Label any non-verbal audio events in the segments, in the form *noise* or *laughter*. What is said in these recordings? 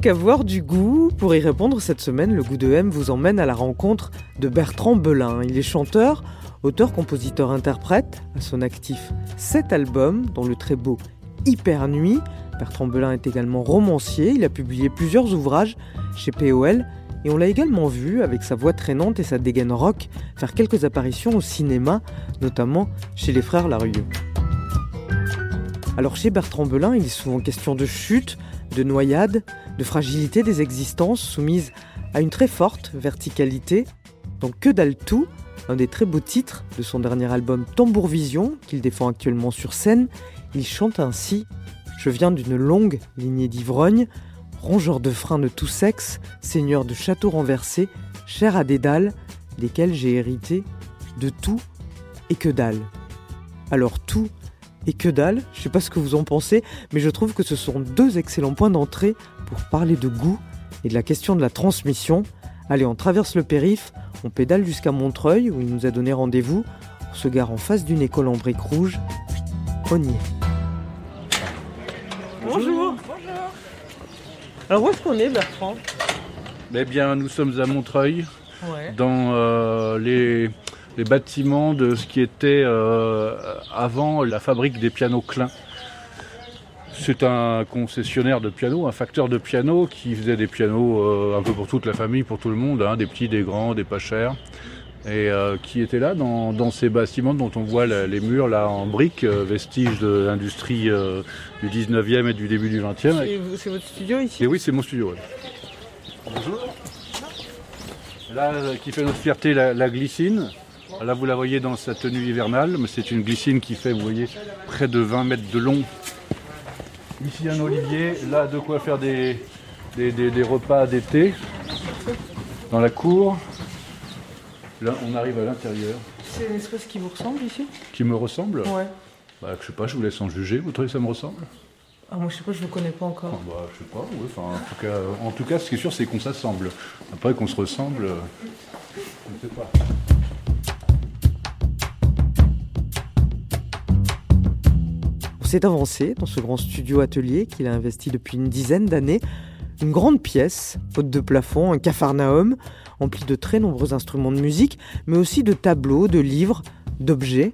Qu'avoir du goût Pour y répondre cette semaine, le goût de M vous emmène à la rencontre de Bertrand Belin. Il est chanteur, auteur, compositeur, interprète, à son actif sept albums, dont le très beau Hyper Nuit. Bertrand Belin est également romancier, il a publié plusieurs ouvrages chez POL et on l'a également vu, avec sa voix traînante et sa dégaine rock, faire quelques apparitions au cinéma, notamment chez les frères Larieux. Alors chez Bertrand Belin, il est souvent question de chute, de noyade, de fragilité des existences soumises à une très forte verticalité. Donc Que dalle tout, un des très beaux titres de son dernier album Tambour Vision, qu'il défend actuellement sur scène, il chante ainsi Je viens d'une longue lignée d'ivrognes, rongeur de freins de tout sexe, seigneur de châteaux renversés, cher à des dalles, desquels j'ai hérité de tout et que dalle. Alors tout et que dalle, je sais pas ce que vous en pensez, mais je trouve que ce sont deux excellents points d'entrée pour parler de goût et de la question de la transmission. Allez, on traverse le périph', on pédale jusqu'à Montreuil où il nous a donné rendez-vous, on se gare en face d'une école en briques rouges. On y est. Bonjour. Alors où est-ce qu'on est, Bertrand? Eh bien, nous sommes à Montreuil, dans euh, les, les bâtiments de ce qui était euh, avant la fabrique des pianos Klein. C'est un concessionnaire de pianos, un facteur de pianos qui faisait des pianos euh, un peu pour toute la famille, pour tout le monde, hein, des petits, des grands, des pas chers. Et euh, qui était là dans, dans, ces bâtiments dont on voit la, les murs là en briques, euh, vestiges de l'industrie euh, du 19e et du début du 20e. Et vous- C'est votre studio ici? Et oui, c'est mon studio. ouais. Bonjour. Là, euh, qui fait notre fierté, la, la glycine. Là, vous la voyez dans sa tenue hivernale, mais c'est une glycine qui fait, vous voyez, près de 20 mètres de long. Ici, un olivier. Là, de quoi faire des, des, des- des repas d'été. Dans la cour. Là, on arrive à l'intérieur. C'est une espèce qui vous ressemble ici? Qui me ressemble? Ouais. bah, Je sais pas, je vous laisse en juger. Vous trouvez que ça me ressemble? Ah, moi je sais pas, je ne connais pas Ah encore. bah, je sais pas, enfin, en, tout cas, en tout cas, ce qui est sûr, c'est qu'on s'assemble. Après, qu'on se ressemble, euh, je ne sais pas. S'est avancé dans ce grand studio atelier qu'il a investi depuis une dizaine d'années. Une grande pièce, haute de plafond, un capharnaüm, empli de très nombreux instruments de musique, mais aussi de tableaux, de livres, d'objets.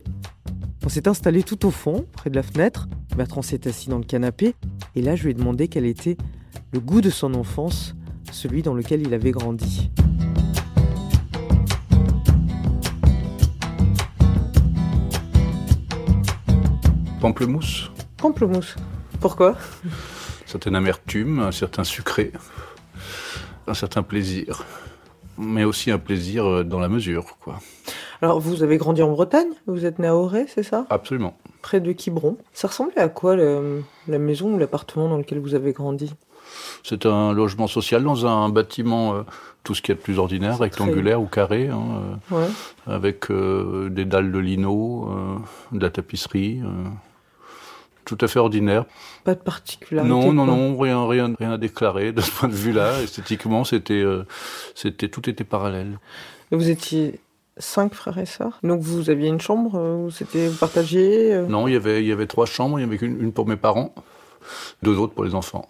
On s'est installé tout au fond, près de la fenêtre. Bertrand s'est assis dans le canapé, et là je lui ai demandé quel était le goût de son enfance, celui dans lequel il avait grandi. Pamplemousse, Pamplemousse. Pourquoi? *laughs* Certaine amertume, un certain sucré, un certain plaisir. Mais aussi un plaisir euh, dans la mesure, quoi. Alors vous avez grandi en Bretagne, vous êtes né à Auray, c'est ça? Absolument. près de Quiberon. Ça ressemblait à quoi le- la maison ou l'appartement dans lequel vous avez grandi? C'est un logement social dans un bâtiment, euh, tout ce qui est de plus ordinaire, rectangulaire ou carré, hein, euh, Ouais. avec euh, des dalles de lino, de la tapisserie. Tout à fait ordinaire. Pas de particularité. Non, non, non, rien, rien, rien à déclarer de ce point de vue-là. *laughs* Esthétiquement, c'était, euh, c'était, tout était parallèle. Vous étiez cinq frères et sœurs? Donc vous aviez une chambre euh, où c'était vous partagez euh? Non, il y avait, il y avait trois chambres. Il y avait une, une pour mes parents, deux autres pour les enfants.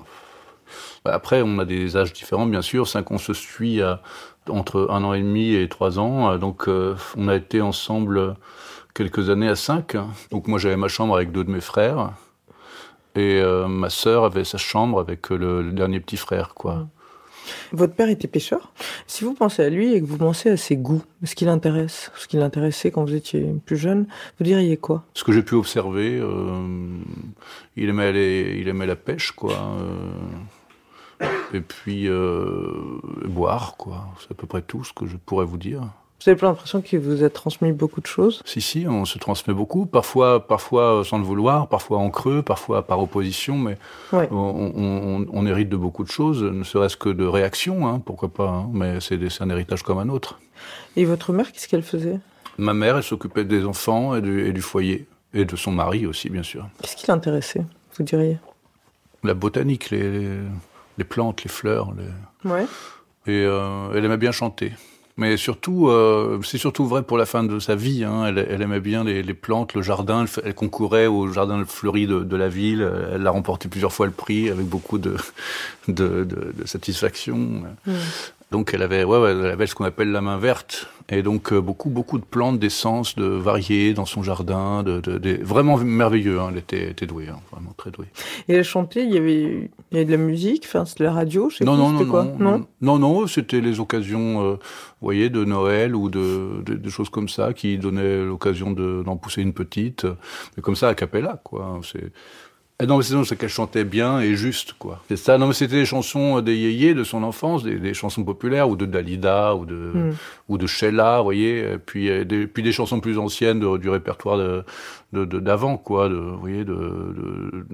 Après, on a des âges différents, bien sûr. Cinq, on se suit à, entre un an et demi et trois ans. Euh, Donc, euh, on a été ensemble quelques années à cinq. Donc, moi, j'avais ma chambre avec deux de mes frères. Et euh, ma sœur avait sa chambre avec euh, le, le dernier petit frère, quoi. Votre père était pêcheur? Si vous pensez à lui et que vous pensez à ses goûts, ce qui l'intéresse, ce qui l'intéressait quand vous étiez plus jeune, vous diriez quoi? Ce que j'ai pu observer, euh, il, aimait aller- il aimait la pêche, quoi. euh, et puis euh, boire, quoi. C'est à peu près tout ce que je pourrais vous dire. Vous avez l'impression qu'il vous a transmis beaucoup de choses? Si, si, on se transmet beaucoup. Parfois, parfois sans le vouloir, parfois en creux, parfois par opposition, mais Ouais. on, on- on hérite de beaucoup de choses, ne serait-ce que de réactions, hein, pourquoi pas, hein, mais c'est un héritage comme un autre. Et votre mère, qu'est-ce qu'elle faisait? Ma mère, elle s'occupait des enfants et du, et du foyer, et de son mari aussi, bien sûr. Qu'est-ce qui l'intéressait, vous diriez? La botanique, les plantes, les fleurs, les... Ouais. Et euh, elle aimait bien chanter. Mais surtout, euh, c'est surtout vrai pour la fin de sa vie. Hein. Elle, aimait bien les, plantes, le jardin. Elle, concourait au jardin fleuri de, la ville. Elle a remporté plusieurs fois le prix avec beaucoup de, satisfaction. Donc elle avait, ouais, elle avait ce qu'on appelle la main verte. Et donc euh, beaucoup, beaucoup de plantes d'essence, de variées dans son jardin. De, de, de- vraiment merveilleux. Hein. Elle était, était douée, hein. vraiment très douée. Et elle chantait, il y avait, il y avait de la musique, enfin, c'était la radio, je sais non, plus, non, non, c'était quoi non, non, non, non, c'était les occasions, euh, vous voyez, de Noël ou de, de, de choses comme ça qui donnaient l'occasion de- d'en pousser une petite, mais comme ça, a cappella, quoi. C'est... Eh non, mais c'est, qu'elle chantait bien et juste, quoi. C'est ça. Non, mais c'était des chansons des yéyés de son enfance, des, des chansons populaires, ou de Dalida, ou de, Mm. ou de Sheila, vous voyez, et puis, euh, des, puis des chansons plus anciennes de- du répertoire de, d'avant, quoi, de, vous voyez, de, de,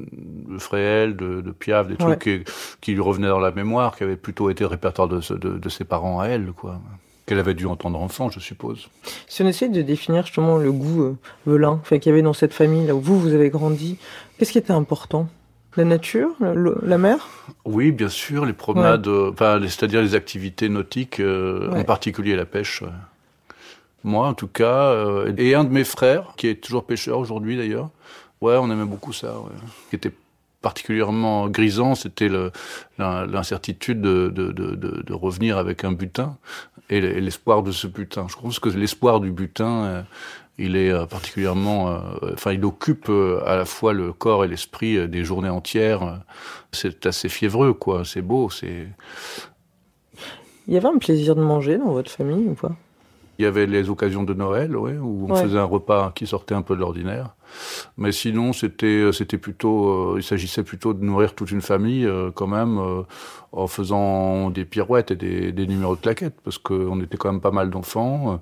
de Fréhel, de, de Piaf, des trucs qui, qui lui revenaient dans la mémoire, qui avaient plutôt été le répertoire de, de, de ses parents à elle, quoi. Qu'elle avait dû entendre enfant, je suppose. Si on essaye de définir justement le goût euh, velin enfin, qu'il y avait dans cette famille, là où vous, vous avez grandi, qu'est-ce qui était important? La nature la, le- la mer? Oui, bien sûr, les promenades, euh, enfin, c'est-à-dire les activités nautiques, euh, Ouais. en particulier la pêche. Moi, en tout cas, euh, et un de mes frères, qui est toujours pêcheur aujourd'hui d'ailleurs, ouais, on aimait beaucoup ça. Ouais. Qui était particulièrement grisant, c'était l'incertitude de, de, de, de, de revenir avec un butin et l'espoir de ce butin. Je pense que l'espoir du butin, euh, il est euh, particulièrement, euh, enfin, il occupe à la fois le corps et l'esprit des journées entières. C'est assez fiévreux, quoi. C'est beau, c'est. Il y avait un plaisir de manger dans votre famille ou pas? Il y avait les occasions de Noël, ouais, où on Ouais. faisait un repas qui sortait un peu de l'ordinaire. Mais sinon, c'était, c'était plutôt, euh, il s'agissait plutôt de nourrir toute une famille, euh, quand même, euh, en faisant des pirouettes et des, des numéros de claquettes, parce qu'on était quand même pas mal d'enfants.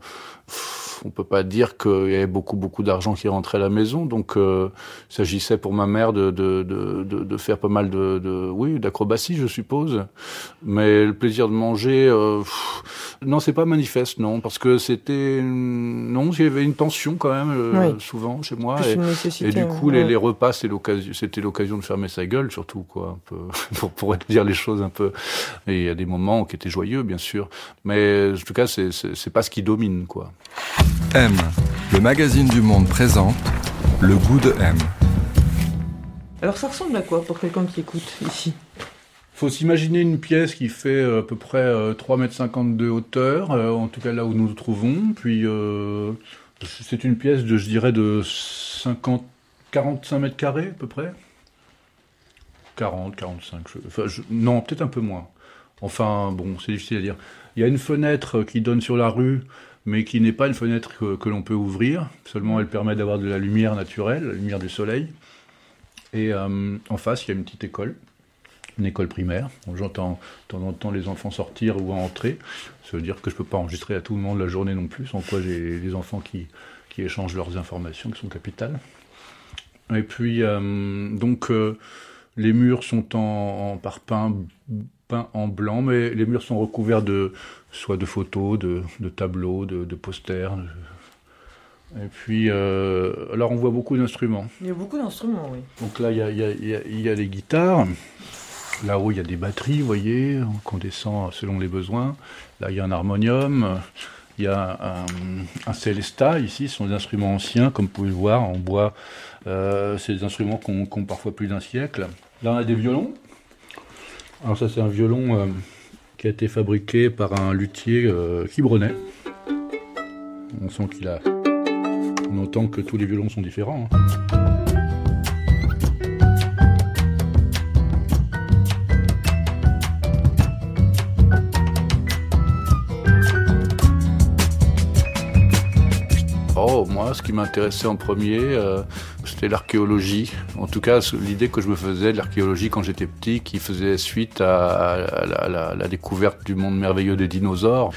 On peut pas dire qu'il y avait beaucoup, beaucoup d'argent qui rentrait à la maison, donc euh, il s'agissait pour ma mère de, de, de, de, de faire pas mal de, de oui, d'acrobatie, je suppose. Mais le plaisir de manger, euh, pff, non, c'est pas manifeste, non, parce que c'était, non, il y avait une tension quand même, euh, Oui. souvent chez moi. Et, une nécessité. et du coup, les, Ouais. les repas, c'est l'occasion, c'était l'occasion de fermer sa gueule, surtout, quoi, un peu, *laughs* pour, pour dire les choses un peu. Et il y a des moments qui étaient joyeux, bien sûr. Mais, en tout cas, c'est, c'est pas ce qui domine, quoi. M, le magazine du monde présente le goût de M. Alors ça ressemble à quoi pour quelqu'un qui écoute ici? Faut s'imaginer une pièce qui fait euh, à peu près euh, 3,50 m de hauteur, euh, en tout cas là où nous nous trouvons. Puis euh, c'est une pièce de, je dirais, de 50, 45 mètres carrés à peu près. 40, 45, je- enfin, je- non, peut-être un peu moins. Enfin, bon, c'est difficile à dire. Il y a une fenêtre qui donne sur la rue, mais qui n'est pas une fenêtre que, l'on peut ouvrir. Seulement, elle permet d'avoir de la lumière naturelle, la lumière du soleil. Et euh, en face, il y a une petite école une école primaire. J'entends de temps en temps les enfants sortir ou entrer. Ça veut dire que je peux pas enregistrer à tout le monde la journée non plus, sans quoi j'ai des enfants qui, qui échangent leurs informations, qui sont capitales. Et puis, euh, donc, euh, les murs sont en, en parpaing peint en blanc, mais les murs sont recouverts de soit de photos, de, de tableaux, de, de posters. de- Et puis, euh, alors on voit beaucoup d'instruments. Il y a beaucoup d'instruments, oui. Donc là, il y a, il y a- il y a- il y a les guitares. Là-haut, il y a des batteries, vous voyez, qu'on descend selon les besoins. Là, il y a un harmonium. Il y a un, un célesta, ici, ce sont des instruments anciens, comme vous pouvez le voir, en bois. Euh, c'est des instruments qui ont, qui ont parfois plus d'un siècle. Là, on a des violons. Alors ça, c'est un violon euh, qui a été fabriqué par un luthier euh, quibronnais. On sent qu'il a... On entend que tous les violons sont différents. hein. Oh, moi, ce qui m'intéressait en premier, euh, c'était l'archéologie. En tout cas, l'idée que je me faisais de l'archéologie quand j'étais petit, qui faisait suite à, la, découverte du monde merveilleux des dinosaures.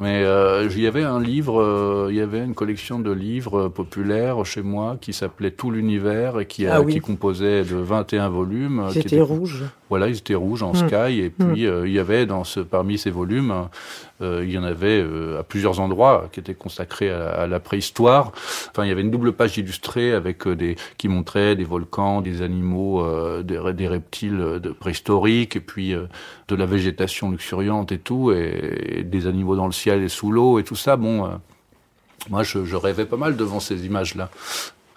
Mais euh, il y avait un livre, euh, il y avait une collection de livres populaires chez moi qui s'appelait Tout l'univers et qui, ah qui composait de 21 volumes. C'était rouge. Voilà, ils étaient rouges en hmm. sky. Et hmm. puis, euh, il y avait dans ce, parmi ces volumes, euh, il y en avait euh, à plusieurs endroits qui étaient consacrés à, la préhistoire. Enfin, il y avait une double page illustrée avec qui montrait des volcans, des animaux, des, des, reptiles de préhistoriques, et puis de la végétation luxuriante et tout, et, des animaux dans le ciel et sous l'eau et tout ça. Bon. Moi, je, rêvais pas mal devant ces images-là.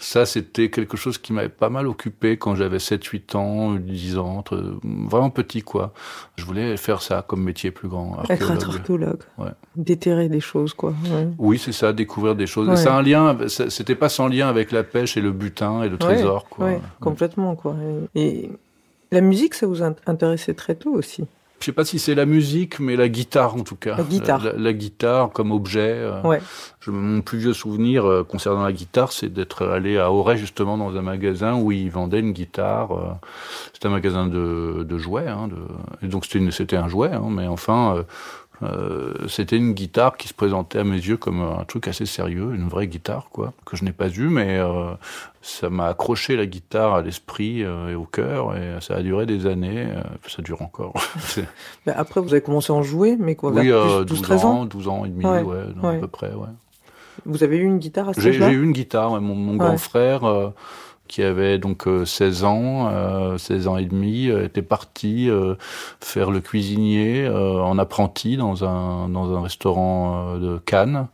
Ça, c'était quelque chose qui m'avait pas mal occupé quand j'avais 7, 8 ans, 10 ans, vraiment petit, quoi. Je voulais faire ça comme métier plus grand. Être archéologue. Ouais. Déterrer des choses, quoi. Oui, c'est ça, découvrir des choses. C'est un lien, c'était pas sans lien avec la pêche et le butin et le trésor, quoi. complètement, quoi. Et la musique, ça vous intéressait très tôt aussi je sais pas si c'est la musique, mais la guitare en tout cas. La guitare. La, guitare comme objet. Euh, ouais. Je, mon plus vieux souvenir euh, concernant la guitare, c'est d'être allé à Auray justement dans un magasin où ils vendaient une guitare. Euh, c'était un magasin de, de jouets, hein, de, et donc c'était un jouet, hein, mais enfin euh, c'était une guitare qui se présentait à mes yeux comme un truc assez sérieux, une vraie guitare, quoi, que je n'ai pas eu, mais euh, ça m'a accroché la guitare à l'esprit euh, et au cœur, et ça a duré des années, ça dure encore. *laughs* après, vous avez commencé à en jouer, mais quoi, oui, 12, 12 ans, 12 ans et demi, ouais, à peu près, ouais. Vous avez eu une guitare à ce J'ai eu une guitare, mon, mon grand frère qui avait donc 16 euh, ans, 16 euh, ans et demi, euh, était parti faire le cuisinier en apprenti dans un, dans un restaurant de Cannes.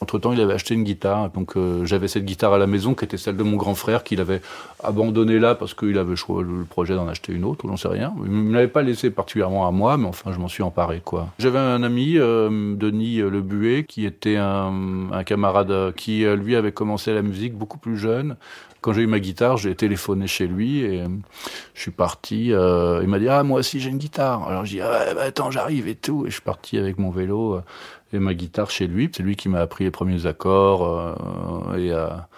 Entre-temps, il avait acheté une guitare, donc j'avais cette guitare à la maison qui était celle de mon grand frère qu'il avait abandonnée là parce qu'il avait le projet d'en acheter une autre, ou j'en sais rien. Il ne l'avait pas laissé particulièrement à moi, mais enfin, je m'en suis emparé, quoi. J'avais un ami, Denis Lebuet, qui était un, un camarade qui, lui, avait commencé la musique beaucoup plus jeune, quand j'ai eu ma guitare, j'ai téléphoné chez lui et euh, je suis parti. Euh, il m'a dit ah moi aussi j'ai une guitare. Alors je dis ah, bah, attends j'arrive et tout et je suis parti avec mon vélo euh, et ma guitare chez lui. C'est lui qui m'a appris les premiers accords et à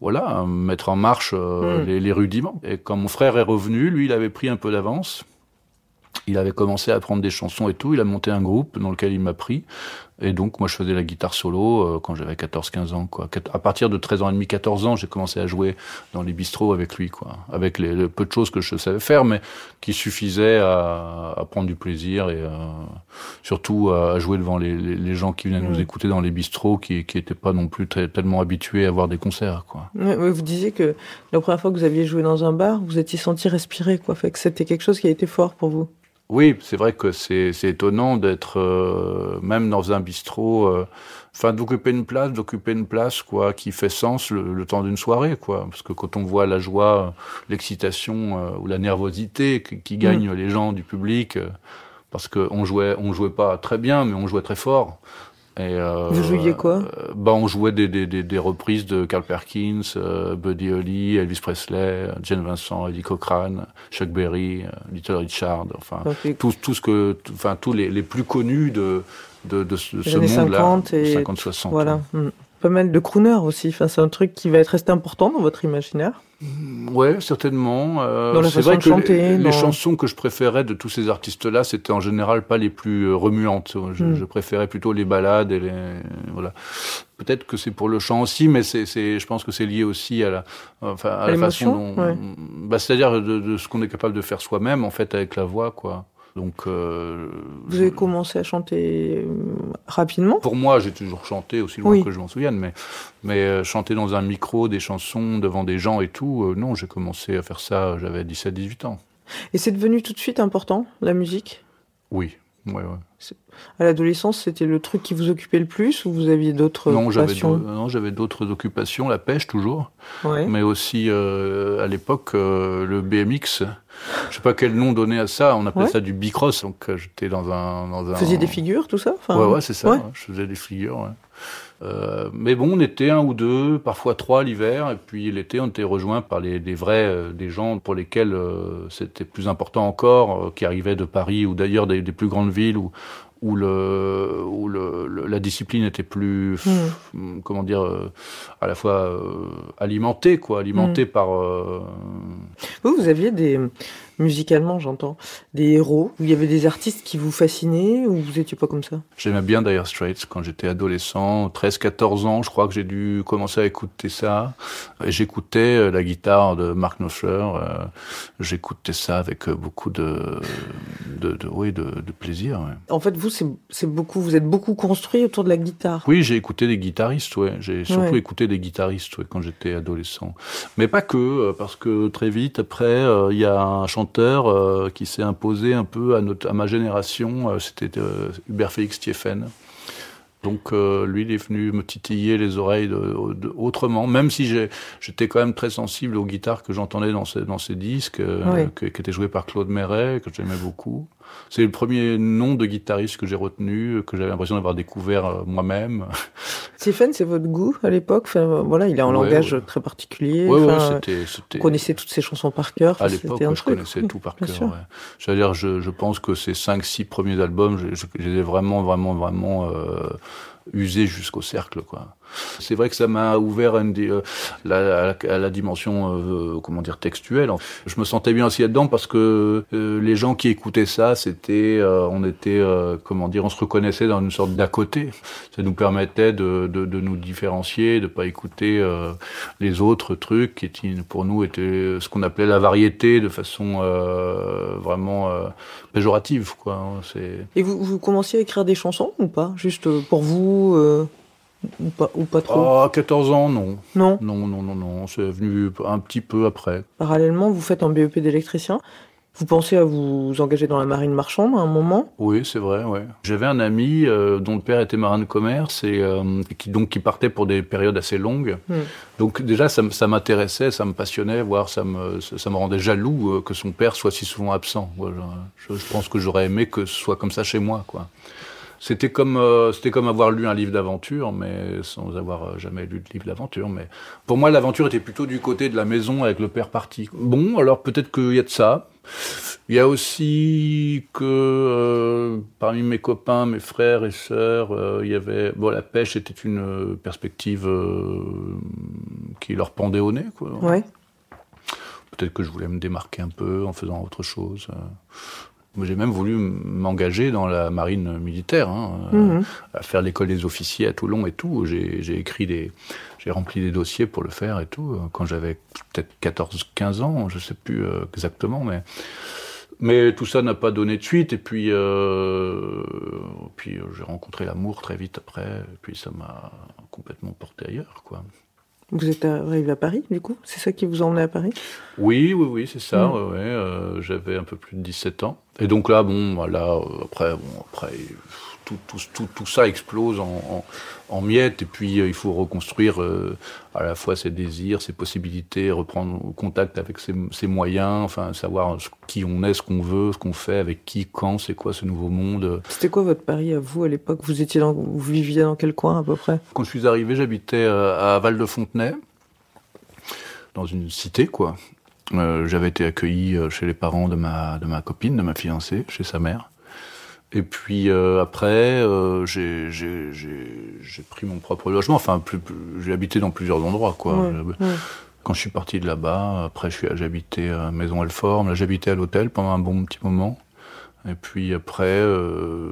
voilà mettre en marche hmm. les, les, rudiments. Et quand mon frère est revenu, lui il avait pris un peu d'avance. Il avait commencé à apprendre des chansons et tout. Il a monté un groupe dans lequel il m'a pris. Et donc, moi, je faisais la guitare solo euh, quand j'avais 14-15 ans, quoi. À partir de 13 ans et demi, 14 ans, j'ai commencé à jouer dans les bistrots avec lui, quoi. Avec les, peu de choses que je savais faire, mais qui suffisaient à, à prendre du plaisir et euh, surtout à jouer devant les, les, gens qui venaient nous écouter dans les bistrots, qui qui étaient pas non plus très, tellement habitués à voir des concerts, quoi. vous disiez que la première fois que vous aviez joué dans un bar, vous étiez senti respirer, quoi. Fait que c'était quelque chose qui a été fort pour vous. Oui, c'est vrai que c'est étonnant d'être euh, même dans un bistrot, euh, enfin d'occuper une place, d'occuper une place quoi, qui fait sens le, temps d'une soirée quoi. Parce que quand on voit la joie, l'excitation euh, ou la nervosité qui, mm. gagne les gens du public, parce qu'on jouait, on jouait pas très bien, mais on jouait très fort. Et, euh, Vous jouiez quoi? euh, bah, On jouait des, des, des, des, reprises de Carl Perkins, euh, Buddy Holly, Elvis Presley, Jane Vincent, Eddie Cochrane, Chuck Berry, euh, Little Richard, enfin, tout, tout ce que, enfin, tous les, les plus connus de, de, de ce, monde-là. 50 et 50-60. Voilà. Hmm. Pas mal de crooners aussi. Enfin, c'est un truc qui va être resté important dans votre imaginaire. Ouais, certainement. Euh, c'est vrai que les, chansons que je préférais de tous ces artistes-là, c'était en général pas les plus euh, remuantes. Je, hmm. je, préférais plutôt les ballades et les voilà. Peut-être que c'est pour le chant aussi, mais c'est, je pense que c'est lié aussi à la, enfin, à, la façon dont, bah, c'est-à-dire de, de, ce qu'on est capable de faire soi-même en fait avec la voix, quoi. Donc, euh, vous avez commencé à chanter euh, rapidement? Pour moi, j'ai toujours chanté aussi loin que je m'en souvienne, mais mais euh, chanter dans un micro, des chansons devant des gens et tout, non, j'ai commencé à faire ça, j'avais 17-18 ans. Et c'est devenu tout de suite important, la musique? Oui, ouais, ouais. À l'adolescence, c'était le truc qui vous occupait le plus ou vous aviez d'autres passions Non, j'avais d'autres occupations, la pêche toujours, mais aussi à l'époque le BMX je sais pas quel nom donner à ça. On appelait ça du bicross. Donc euh, j'étais dans un, dans un. Vous faisiez des figures, tout ça enfin, Ouais, ouais, c'est ça. Je faisais des figures. Euh, mais bon, on était un ou deux, parfois trois l'hiver, et puis l'été, on était rejoint par les, des vrais, euh, des gens pour lesquels euh, c'était plus important encore, qui arrivaient de Paris ou d'ailleurs des, des, plus grandes villes où où, le, où le, la discipline était plus, hmm. comment dire, à la fois alimentée, quoi, alimentée hmm. par. Vous, vous aviez des, musicalement, j'entends, des héros où il y avait des artistes qui vous fascinaient ou vous étiez pas comme ça? J'aimais bien Dire Straits quand j'étais adolescent, 13-14 ans, je crois que j'ai dû commencer à écouter ça. J'écoutais la guitare de Mark Knopfler, j'écoutais ça avec beaucoup de, de, de oui, de, de plaisir. En fait, vous, c'est beaucoup, vous êtes beaucoup construit autour de la guitare. Oui, j'ai écouté des guitaristes, ouais. J'ai surtout écouté des guitaristes ouais, quand j'étais adolescent. Mais pas que, euh, parce que très vite après, euh, il y a un chanteur euh, qui s'est imposé un peu à, notre, à ma génération. C'était Hubert Félix Thieffen. Donc lui, il est venu me titiller les oreilles autrement, même si j'étais quand même très sensible aux guitares que j'entendais dans ces, dans ces disques, qui étaient joués par Claude Méret, que j'aimais beaucoup. C'est le premier nom de guitariste que j'ai retenu, que j'avais l'impression d'avoir découvert euh, moi-même. Stephen, c'est votre goût à l'époque? Enfin, voilà, Il a un langage très particulier. Ouais, enfin, c'était, Vous connaissez toutes ses chansons par cœur. À l'époque, je connaissais tout par *laughs* cœur. C'est-à-dire, je, je, pense que ces 5-6 premiers albums, je, je, les ai vraiment, vraiment, vraiment euh, usés jusqu'au cercle. quoi. C'est vrai que ça m'a ouvert à, euh, la, à, la, dimension, euh, comment dire, textuelle. Je me sentais bien aussi là-dedans parce que euh, les gens qui écoutaient ça, c'était, on était, comment dire, on se reconnaissait dans une sorte d'à côté. Ça nous permettait de, nous différencier, de pas écouter les autres trucs qui pour nous étaient ce qu'on appelait la variété de façon vraiment péjorative, quoi. Hein, Et vous, vous commenciez à écrire des chansons ou pas, juste pour vous? Ou pas, ou pas trop À 14 ans, non. Non Non, non, non, non. C'est venu un petit peu après. Parallèlement, vous faites un BEP d'électricien. Vous pensez à vous engager dans la marine marchande à un moment? Oui, c'est vrai. Ouais. J'avais un ami euh, dont le père était marin de commerce et euh, qui donc qui partait pour des périodes assez longues. Hmm. Donc déjà, ça, ça m'intéressait, ça me passionnait, voire ça me ça me rendait jaloux euh, que son père soit si souvent absent. Je, je pense que j'aurais aimé que ce soit comme ça chez moi, quoi. C'était comme, euh, c'était comme avoir lu un livre d'aventure, mais sans avoir euh, jamais lu de livre d'aventure. Mais pour moi, l'aventure était plutôt du côté de la maison avec le père parti. Bon, alors peut-être qu'il y a de ça. Il y a aussi que euh, parmi mes copains, mes frères et sœurs, il y avait bon la pêche était une perspective qui leur pendait au nez quoi. Ouais. Peut-être que je voulais me démarquer un peu en faisant autre chose. J'ai même voulu m'engager dans la marine militaire, hein, mhm. à faire l'école des officiers à Toulon et tout. J'ai écrit des, j'ai rempli des dossiers pour le faire et tout. Euh, quand j'avais peut-être 14-15 ans, je sais plus euh, exactement, mais mais tout ça n'a pas donné de suite. Et puis, euh, puis j'ai rencontré l'amour très vite après. Et puis ça m'a complètement porté ailleurs, quoi. Vous êtes arrivé à Paris, du coup? C'est ça qui vous a emmené à Paris? Oui, oui, oui, c'est ça. Mm. Ouais, euh, J'avais un peu plus de 17 ans. Et donc là, bon, voilà, euh, après, bon, après, tout, tout, tout, ça explose en, en, miettes, et puis euh, il faut reconstruire euh, à la fois ses désirs, ses possibilités, reprendre contact avec ses, ses moyens, enfin savoir qui on est, ce qu'on veut, ce qu'on fait, avec qui, quand, c'est quoi ce nouveau monde. C'était quoi votre Paris à vous à l'époque? Vous étiez dans, vous viviez dans quel coin à peu près? Quand je suis arrivé, j'habitais à Val de Fontenay, dans une cité quoi. Euh, j'avais été accueilli chez les parents de ma, de ma copine, de ma fiancée, chez sa mère. Et puis euh, après, euh, j'ai pris mon propre logement. Enfin, j'ai habité dans plusieurs endroits, quoi. Quand je suis parti de là-bas, après, j'ai habité à Maison Elforme. Là, j'habitais à l'hôtel pendant un bon petit moment. Et puis après, euh,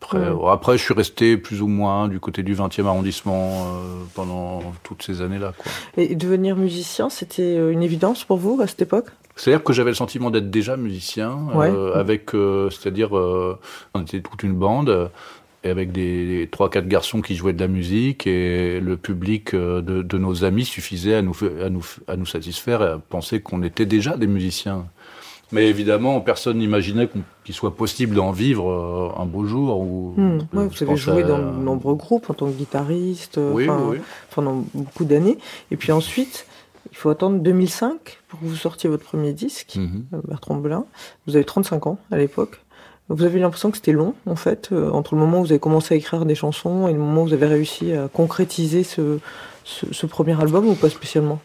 après, après, je suis resté plus ou moins du côté du 20e arrondissement euh, pendant toutes ces années-là. Quoi. Et devenir musicien, c'était une évidence pour vous à cette époque? C'est-à-dire que j'avais le sentiment d'être déjà musicien, euh, avec, euh, c'est-à-dire, euh, on était toute une bande, et avec des trois quatre garçons qui jouaient de la musique, et le public de, de nos amis suffisait à nous, à nous, à nous satisfaire et à penser qu'on était déjà des musiciens. Mais évidemment, personne n'imaginait qu'il soit possible d'en vivre un beau jour. Ou, hmm. vous avez joué dans de nombreux groupes en tant que guitariste oui, oui. pendant beaucoup d'années. Et puis ensuite, il faut attendre 2005 pour que vous sortiez votre premier disque, mhm. euh, Bertrand Belin. Vous avez 35 ans à l'époque. Vous avez l'impression que c'était long, en fait, euh, entre le moment où vous avez commencé à écrire des chansons et le moment où vous avez réussi à concrétiser ce, ce, premier album ou pas spécialement?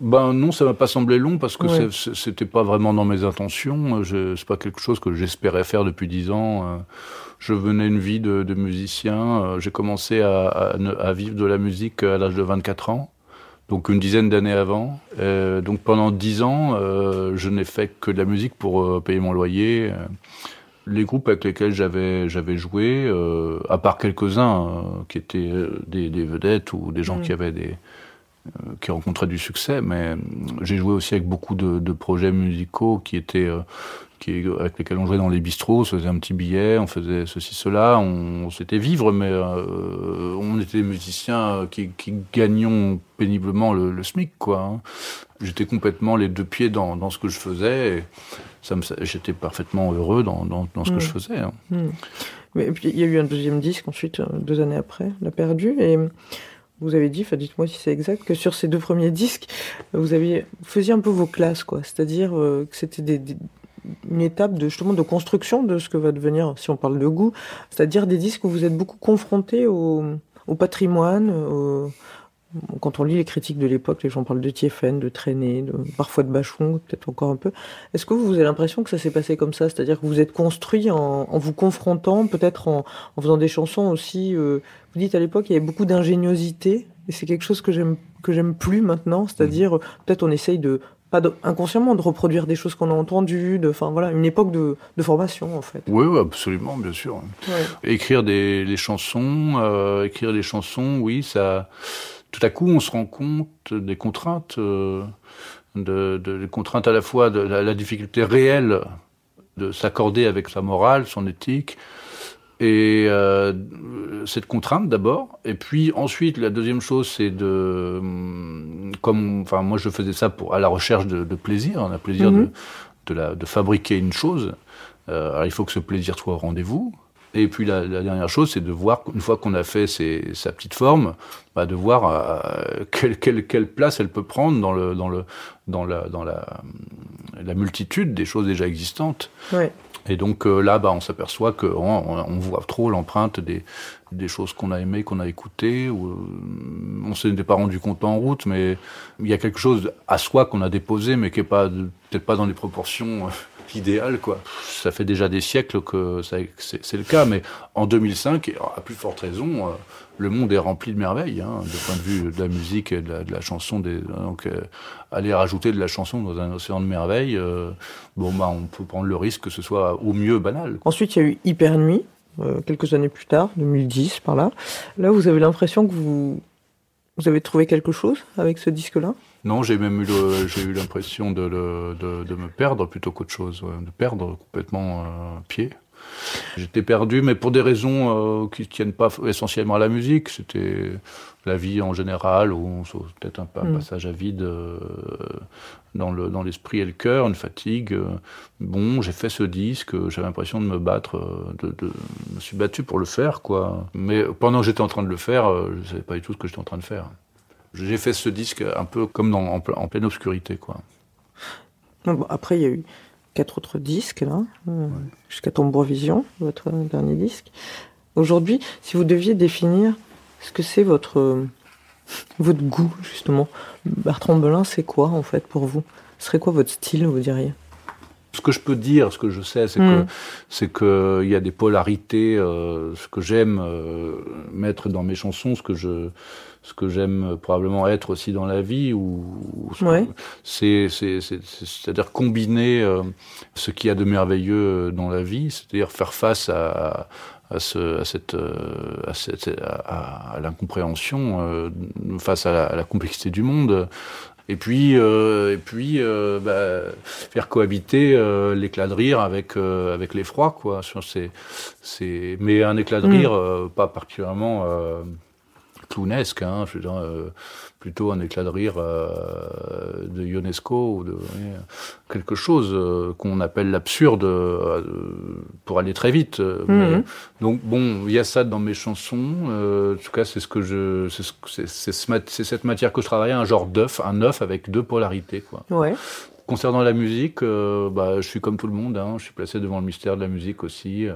Ben non, ça m'a pas semblé long parce que c'était pas vraiment dans mes intentions. C'est pas quelque chose que j'espérais faire depuis dix ans. Euh. Je venais une vie de, musicien. Euh. J'ai commencé à, à, vivre de la musique à l'âge de 24 ans, donc une dizaine d'années avant. donc pendant dix ans, je n'ai fait que de la musique pour payer mon loyer les groupes avec lesquels j'avais j'avais joué, euh, à part quelques-uns euh, qui étaient euh, des, vedettes ou des gens mm. qui avaient des qui rencontraient du succès, mais j'ai joué aussi avec beaucoup de, projets musicaux qui étaient qui, avec lesquels on jouait dans les bistrots, on faisait un petit billet, on faisait ceci, cela, on, s'était vivre, mais on était des musiciens qui, qui gagnions péniblement le, SMIC, quoi. Hein. J'étais complètement les deux pieds dans, dans ce que je faisais. Et, j'étais parfaitement heureux dans, ce que je faisais. Hein. Mais puis il y a eu un deuxième disque ensuite, euh, deux années après, La Perdu, et vous avez dit, dites-moi si c'est exact, que sur ces deux premiers disques, vous faisiez un peu vos classes. C'est-à-dire euh, que c'était une étape de justement de construction de ce que va devenir, si on parle de goût, c'est-à-dire des disques où vous êtes beaucoup confrontés au, patrimoine, quand on lit les critiques de l'époque, les gens parlent de Tiefen, de Traîné, parfois de Bachon, peut-être encore un peu. Est-ce que vous avez l'impression que ça s'est passé comme ça? C'est-à-dire que vous êtes construit en, vous confrontant, peut-être en, faisant des chansons aussi. Euh, vous dites à l'époque, il y avait beaucoup d'ingéniosité, et c'est quelque chose que j'aime que j'aime plus maintenant. C'est-à-dire, peut-être on essaye de pas inconsciemment de reproduire des choses qu'on a entendues, de, enfin voilà, une époque de, formation en fait. Oui, absolument, bien sûr. Écrire des chansons, euh, écrire des chansons, oui, ça tout à coup, on se rend compte des contraintes, euh, de, des contraintes à la fois de la, difficulté réelle de s'accorder avec sa morale, son éthique, et euh, cette contrainte d'abord, et puis ensuite la deuxième chose c'est de, comme, enfin moi je faisais ça pour à la recherche de, plaisir, un plaisir de, mhm. de, la, de fabriquer une chose. Euh, alors il faut que ce plaisir soit au rendez-vous. Et puis la, dernière chose, c'est de voir, une fois qu'on a fait sa petite forme, bah, de voir euh, quelle, quelle, quelle, place elle peut prendre dans, le, dans, le, dans, la, dans la, la multitude des choses déjà existantes. Ouais. Et donc euh, là, bah, on s'aperçoit qu'on on, voit trop l'empreinte des, choses qu'on a aimées, qu'on a écoutées. Ou, euh, on s'était pas rendu compte en route, mais il y a quelque chose à soi qu'on a déposé, mais qui est pas peut-être pas dans les proportions *laughs* idéal, quoi. Ça fait déjà des siècles que c'est le cas, mais en 2005, et à plus forte raison, euh, le monde est rempli de merveilles, hein, de point de vue de la musique et de la, chanson. Des, donc, euh, aller rajouter de la chanson dans un océan de merveilles, euh, bon, bah, on peut prendre le risque que ce soit au mieux banal. Ensuite, il y a eu Hyper Nuit, quelques années plus tard, 2010, par là. Là, vous avez l'impression que vous, vous avez trouvé quelque chose avec ce disque-là? Non, j'ai même eu, j'ai eu l'impression de, de, de, me perdre plutôt qu'autre chose, de perdre complètement euh, pied. J'étais perdu, mais pour des raisons euh, qui ne tiennent pas essentiellement à la musique. C'était la vie en général, ou peut-être un, un, mm. passage à vide euh, dans, le, dans l'esprit et le cœur, une fatigue. Bon, j'ai fait ce disque, j'avais l'impression de me battre, de, de, je me suis battu pour le faire, quoi. Mais pendant que j'étais en train de le faire, je ne savais pas du tout ce que j'étais en train de faire. J'ai fait ce disque un peu comme dans, en, pleine obscurité, quoi. après, il y a eu quatre autres disques, là, euh, jusqu'à Tombeau Vision, votre dernier disque. Aujourd'hui, si vous deviez définir ce que c'est votre, votre goût, justement, Bertrand Belin, c'est quoi, en fait, pour vous? Ce serait quoi votre style, vous diriez? Ce que je peux dire, ce que je sais, c'est que hmm. c'est que il y a des polarités. Euh, ce que j'aime euh, mettre dans mes chansons, ce que je ce que j'aime probablement être aussi dans la vie, ou, c'est c'est-à-dire combiner euh, ce qu'il y a de merveilleux dans la vie, c'est-à-dire faire face à, à, ce, à cette, à, cette, à, l'incompréhension face à la, à la, complexité du monde, et puis, euh, et puis euh, bah, faire cohabiter euh, l'éclat de rire avec, avec l'effroi, quoi. C'est, c'est... Mais un éclat de mm. rire pas particulièrement clownesque, hein, je veux dire, plutôt un éclat de rire euh, de Ionesco ou de quelque chose euh, qu'on appelle l'absurde euh, pour aller très vite. Mhm. donc bon, il y a ça dans mes chansons. en tout cas, c'est ce que je, c'est cette matière que je travaille, un genre d'œuf, un œuf avec deux polarités, quoi. Ouais. Concernant la musique, bah, je suis comme tout le monde. Hein, je suis placé devant le mystère de la musique aussi.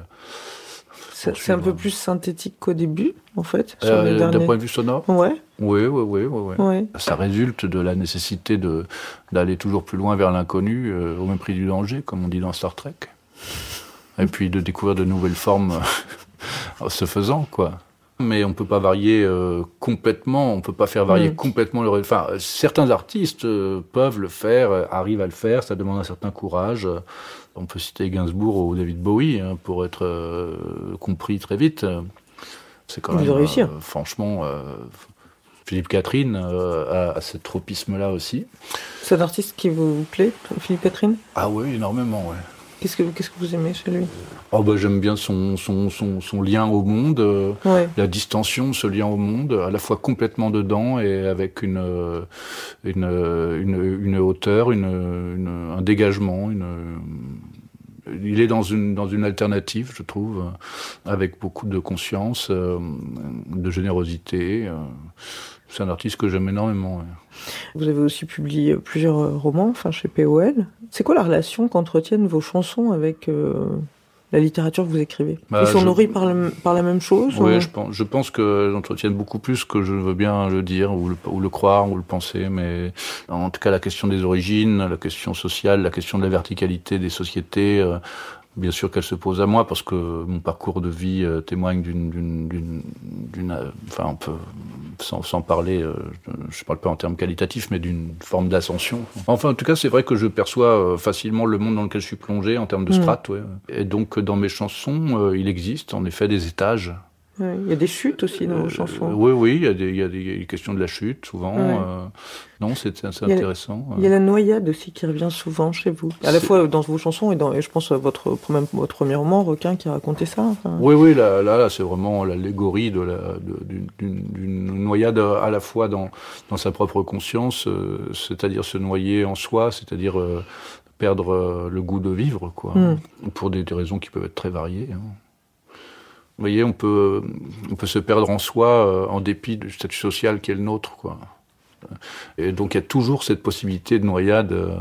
C'est un peu plus synthétique qu'au début, en fait. D'un point de vue sonore Ouais. Oui, oui, oui, oui. Ça résulte de la nécessité de, d'aller toujours plus loin vers l'inconnu, euh, au même prix du danger, comme on dit dans Star Trek. Et puis de découvrir de nouvelles formes *laughs* en se faisant, quoi. Mais on peut pas varier euh, complètement, on peut pas faire varier mm. complètement le. Enfin, certains artistes euh, peuvent le faire, arrivent à le faire. Ça demande un certain courage. On peut citer Gainsbourg ou David Bowie hein, pour être compris très vite. C'est quand même. réussir. franchement, Philippe Catherine euh, a, ce tropisme-là aussi. C'est un artiste qui vous plaît, Philippe Catherine? Ah oui, énormément, ouais. Qu'est-ce que, qu'est-ce que vous aimez chez lui? Oh bah, J'aime bien son, son, son, son, lien au monde, euh, la distension, ce lien au monde, à la fois complètement dedans et avec une, euh, une, une, une hauteur, une, un dégagement, une, il est dans une, dans une alternative, je trouve, avec beaucoup de conscience, de générosité. C'est un artiste que j'aime énormément. Vous avez aussi publié plusieurs euh, romans, enfin chez POL. C'est quoi la relation qu'entretiennent vos chansons avec euh, la littérature que vous écrivez bah, Ils sont nourris par, par, la même chose Oui, je pense, je pense qu'elles entretiennent beaucoup plus que je veux bien le dire, ou le, ou le, croire, ou le penser. Mais en tout cas, la question des origines, la question sociale, la question de la verticalité des sociétés, euh, Bien sûr qu'elle se pose à moi parce que mon parcours de vie euh, témoigne d'une, euh, enfin on peut sans, sans parler, euh, je ne parle pas en termes qualitatifs, mais d'une forme d'ascension. Enfin, en tout cas, c'est vrai que je perçois facilement le monde dans lequel je suis plongé en termes de mm. strates. Ouais. Et donc, dans mes chansons, il existe en effet des étages il y a des chutes aussi dans vos chansons. oui, oui, il y, a des, il y a des questions de la chute souvent. Euh, non, c'est intéressant. Il y a la noyade aussi qui revient souvent chez vous. À la fois dans vos chansons et, dans, et je pense à votre, même, votre premier roman, Requin, qui racontait ça. Oui, oui, là, là, c'est vraiment l'allégorie d'une noyade à la fois dans, dans sa propre conscience, euh, c'est-à-dire se noyer en soi, c'est-à-dire euh, perdre le goût de vivre, quoi, hmm. pour des, raisons qui peuvent être très variées. Hein. Vous voyez, on peut, on peut se perdre en soi euh, en dépit du statut social qui est le nôtre, quoi. Et donc il y a toujours cette possibilité de noyade euh,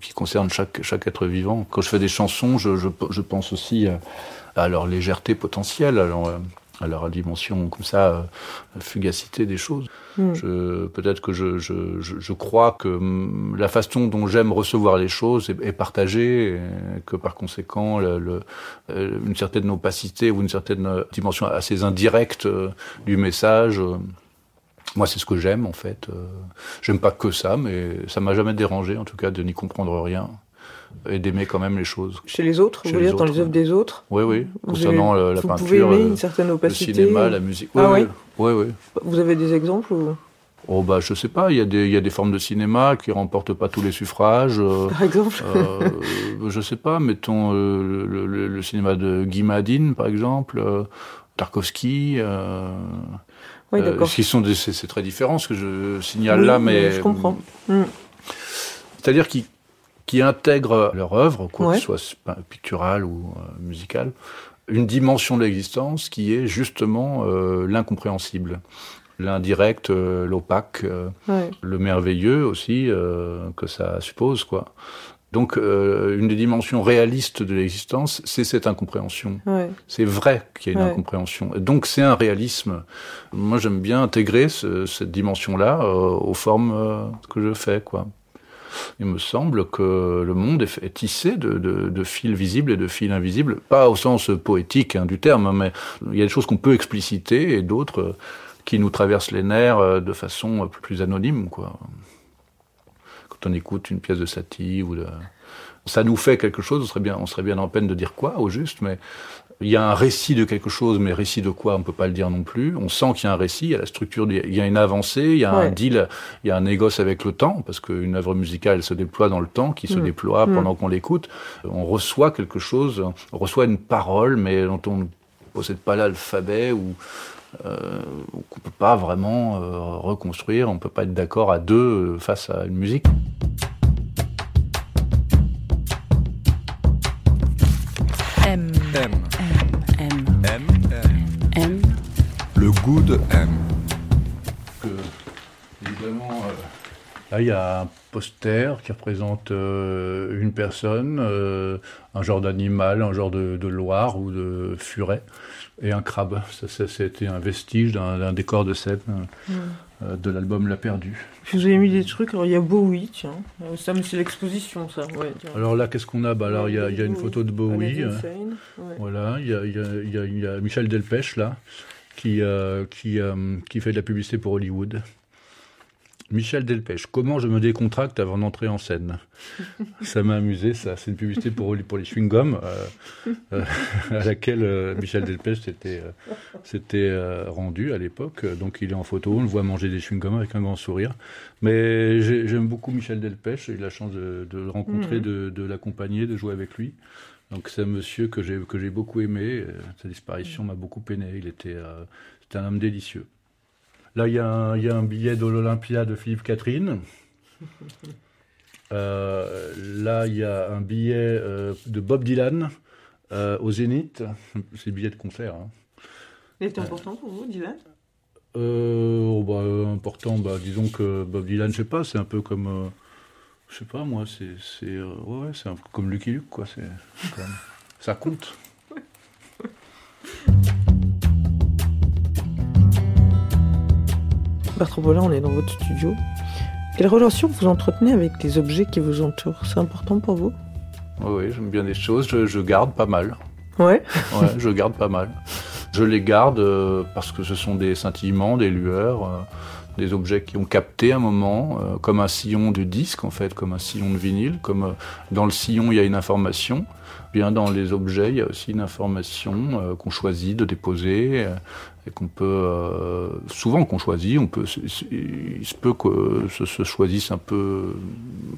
qui concerne chaque, chaque être vivant. Quand je fais des chansons, je, je, je pense aussi à, à, leur légèreté potentielle, alors, euh, à leur dimension comme ça, euh, la fugacité des choses. Hmm. Peut-être que je, je, je, crois que hum, la façon dont j'aime recevoir les choses est, partagée, et que par conséquent, le, euh, une certaine opacité ou une certaine dimension assez indirecte euh, du message. moi, c'est ce que j'aime en fait. J'aime pas que ça, mais ça m'a jamais dérangé en tout cas de n'y comprendre rien et d'aimer quand même les choses. Chez les autres, vous voulez dire dans les œuvres des autres Oui, oui. Concernant la vous peinture, pouvez aimer une certaine opacité, le cinéma, la musique. ah oui, oui. oui, Vous avez des exemples ou... Oh bah je sais pas, il y, a des, il y a des formes de cinéma qui remportent pas tous les suffrages. Euh, par exemple euh, Je sais pas, mettons euh, le, le, le, cinéma de Guy Madine par exemple, euh, Tarkovsky. Euh, oui, d'accord. qui sont c'est très différent ce que je signale là, mais je comprends. Mm. C'est-à-dire qu'ils qui intègrent leur œuvre, quoi que ce soit picturale ou euh, musicale, une dimension de l'existence qui est justement euh, l'incompréhensible, l'indirect, euh, l'opaque, le merveilleux aussi que ça suppose, quoi. Donc, une des dimensions réalistes de l'existence, c'est cette incompréhension. C'est vrai qu'il y a une incompréhension. Donc, c'est un réalisme. Moi, j'aime bien intégrer cette dimension-là aux formes que je fais, quoi. Il me semble que le monde est, tissé de, fils visibles et de fils invisibles, pas au sens poétique hein, du terme, mais il y a des choses qu'on peut expliciter et d'autres qui nous traversent les nerfs euh, de façon plus anonyme, quoi. Quand on écoute une pièce de Satie ou de ça nous fait quelque chose, on serait bien, on serait bien en peine de dire quoi au juste, mais il y a un récit de quelque chose, mais récit de quoi, on peut pas le dire non plus. On sent qu'il y a un récit, il y a la structure, il y a une avancée, il y a un deal, il y a un négoce avec le temps, parce qu'une œuvre musicale elle se déploie dans le temps, qui se mm. déploie mm. pendant qu'on l'écoute. On reçoit quelque chose, on reçoit une parole, mais dont on ne possède pas l'alphabet ou euh, qu'on peut pas vraiment euh, reconstruire. On peut pas être d'accord à deux euh, face à une musique. M. M. Le goût de M. Que, évidemment, euh, Là, il y a un poster qui représente euh, une personne, euh, un genre d'animal, un genre de, loire ou de furet, et un crabe. Ça, c'était un vestige d'un décor de scène mm. euh, de l'album La Perdue. vous avez mis des trucs, alors il y a Bowie, tiens. Ça, c'est l'exposition, ça. alors là, qu'est-ce qu'on a? Bah, Alors, il y, a, une photo de Bowie. Voilà, il y a, Michel Delpech, là, qui, qui, qui fait de la publicité pour Hollywood. Michel Delpech, comment je me décontracte avant d'entrer en scène? *laughs* Ça m'a amusé, ça. C'est une publicité pour, pour les chewing-gums euh, euh, à laquelle euh, Michel Delpech s'était rendu à l'époque. Donc il est en photo, on le voit manger des chewing-gums avec un grand sourire. Mais j'aime beaucoup Michel Delpech, j'ai eu la chance de, le rencontrer, mhm. de, l'accompagner, de jouer avec lui. Donc c'est un monsieur que j'ai beaucoup aimé. Sa disparition m'a beaucoup peiné. Il était, c'était un homme délicieux. Là, il y, a un billet de l'Olympia de Philippe Catherine. Euh, là, il y a un billet euh, de Bob Dylan euh, au Zénith. C'est billet de concert. Hein. Il était important pour vous, Dylan? oh, bah, Important, bah, disons que Bob Dylan, je sais pas, c'est un peu comme. je sais pas, moi, c'est ouais, un peu comme Lucky Luke, quoi. ça compte. Bertrand Bollin, on est dans votre studio. Quelle relation vous entretenez avec les objets qui vous entourent? C'est important pour vous? Oui, j'aime bien des choses. Je, garde pas mal. Ouais Ouais, je garde pas mal. Je les garde euh, parce que ce sont des scintillements, des lueurs, euh, des objets qui ont capté un moment, euh, comme un sillon de disque en fait, comme un sillon de vinyle, comme dans le sillon il y a une information. Bien dans les objets, il y a aussi une information qu'on choisit de déposer qu'on peut euh, souvent qu'on choisit, on peut, il se peut que ce se choisisse un peu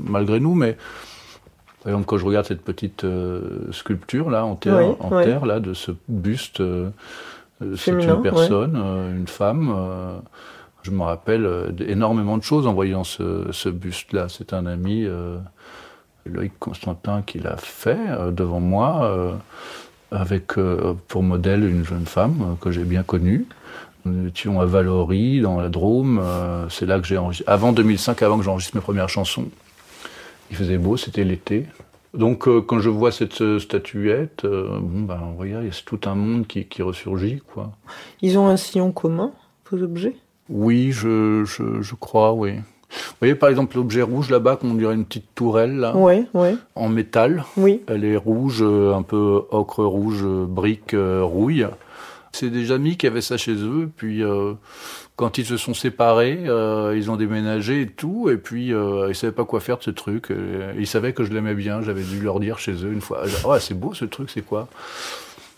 malgré nous, mais par exemple quand je regarde cette petite euh, sculpture là en terre, en terre là de ce buste, euh, c'est une personne, une femme. Je me rappelle énormément de choses en voyant ce, buste là. C'est un ami. Loïc Constantin qui l'a fait devant moi avec euh, pour modèle une jeune femme euh, que j'ai bien connue. Nous étions à Valory, dans la Drôme. Euh, c'est là que j'ai enregistré. Avant 2005, avant que j'enregistre mes premières chansons. Il faisait beau, c'était l'été. Donc, quand je vois cette statuette, bon, ben, y a tout un monde qui, qui, ressurgit, quoi. Ils ont un sillon commun, vos objets? Oui, je, je, je crois, oui. Vous voyez par exemple l'objet rouge là-bas, qu'on dirait une petite tourelle là, en métal. Oui. Elle est rouge, euh, un peu ocre rouge, euh, brique euh, rouille. C'est des amis qui avaient ça chez eux, puis quand ils se sont séparés, ils ont déménagé et tout, et puis ils ils savaient pas quoi faire de ce truc. ils savaient que je l'aimais bien, j'avais dû leur dire chez eux une fois, oh, c'est beau ce truc, c'est quoi?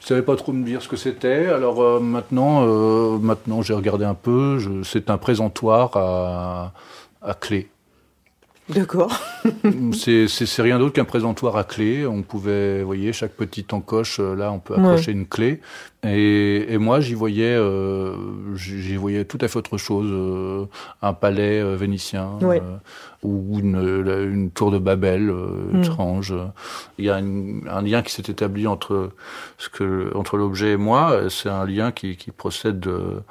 Je savais pas trop me dire ce que c'était. Alors maintenant, maintenant j'ai regardé un peu. C'est un présentoir à, à clé. D'accord. *laughs* c'est rien d'autre qu'un présentoir à clé. On pouvait, vous voyez, chaque petite encoche, euh, là, on peut accrocher une clé. Et, et moi, j'y voyais, euh, j'y voyais tout à fait autre chose. Euh, un palais euh, vénitien ou une, une, tour de Babel étrange. Il y a un lien qui s'est établi entre ce que, entre l'objet et moi. C'est un lien qui, qui procède de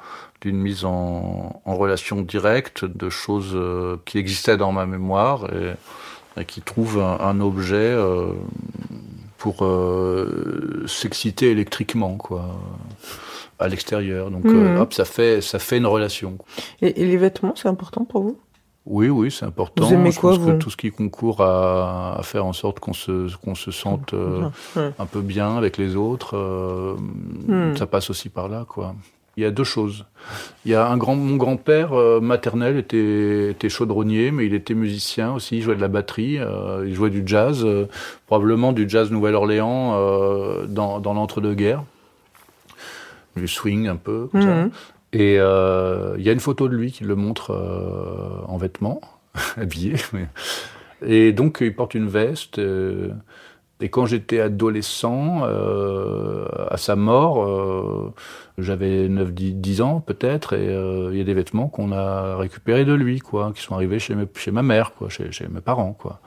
d'une mise en, relation directe de choses euh, qui existaient dans ma mémoire et, qui trouvent un, objet euh, pour euh, s'exciter électriquement, quoi à l'extérieur. Donc, mhm. hop, ça fait, ça fait une relation. Et, les vêtements, c'est important pour vous? Oui, oui, c'est important. Vous aimez Je pense que tout ce qui concourt à, faire en sorte qu'on se, qu'on se sente un peu bien avec les autres, hmm. ça passe aussi par là, quoi. Il y a deux choses. Il y a un grand, mon grand-père euh, maternel était, était, chaudronnier, mais il était musicien aussi. Il jouait de la batterie, euh, il jouait du jazz, euh, probablement du jazz Nouvelle-Orléans dans, dans l'entre-deux-guerres, du swing un peu. Comme ça. Mhm. Et il y a une photo de lui qui le montre en vêtements, *laughs* habillé. Et donc il porte une veste. Et quand j'étais adolescent, euh, à sa mort, euh, j'avais 9-10 ans peut-être, et euh, il y a des vêtements qu'on a récupérés de lui, quoi, qui sont arrivés chez, chez ma mère, quoi, chez, mes parents, quoi.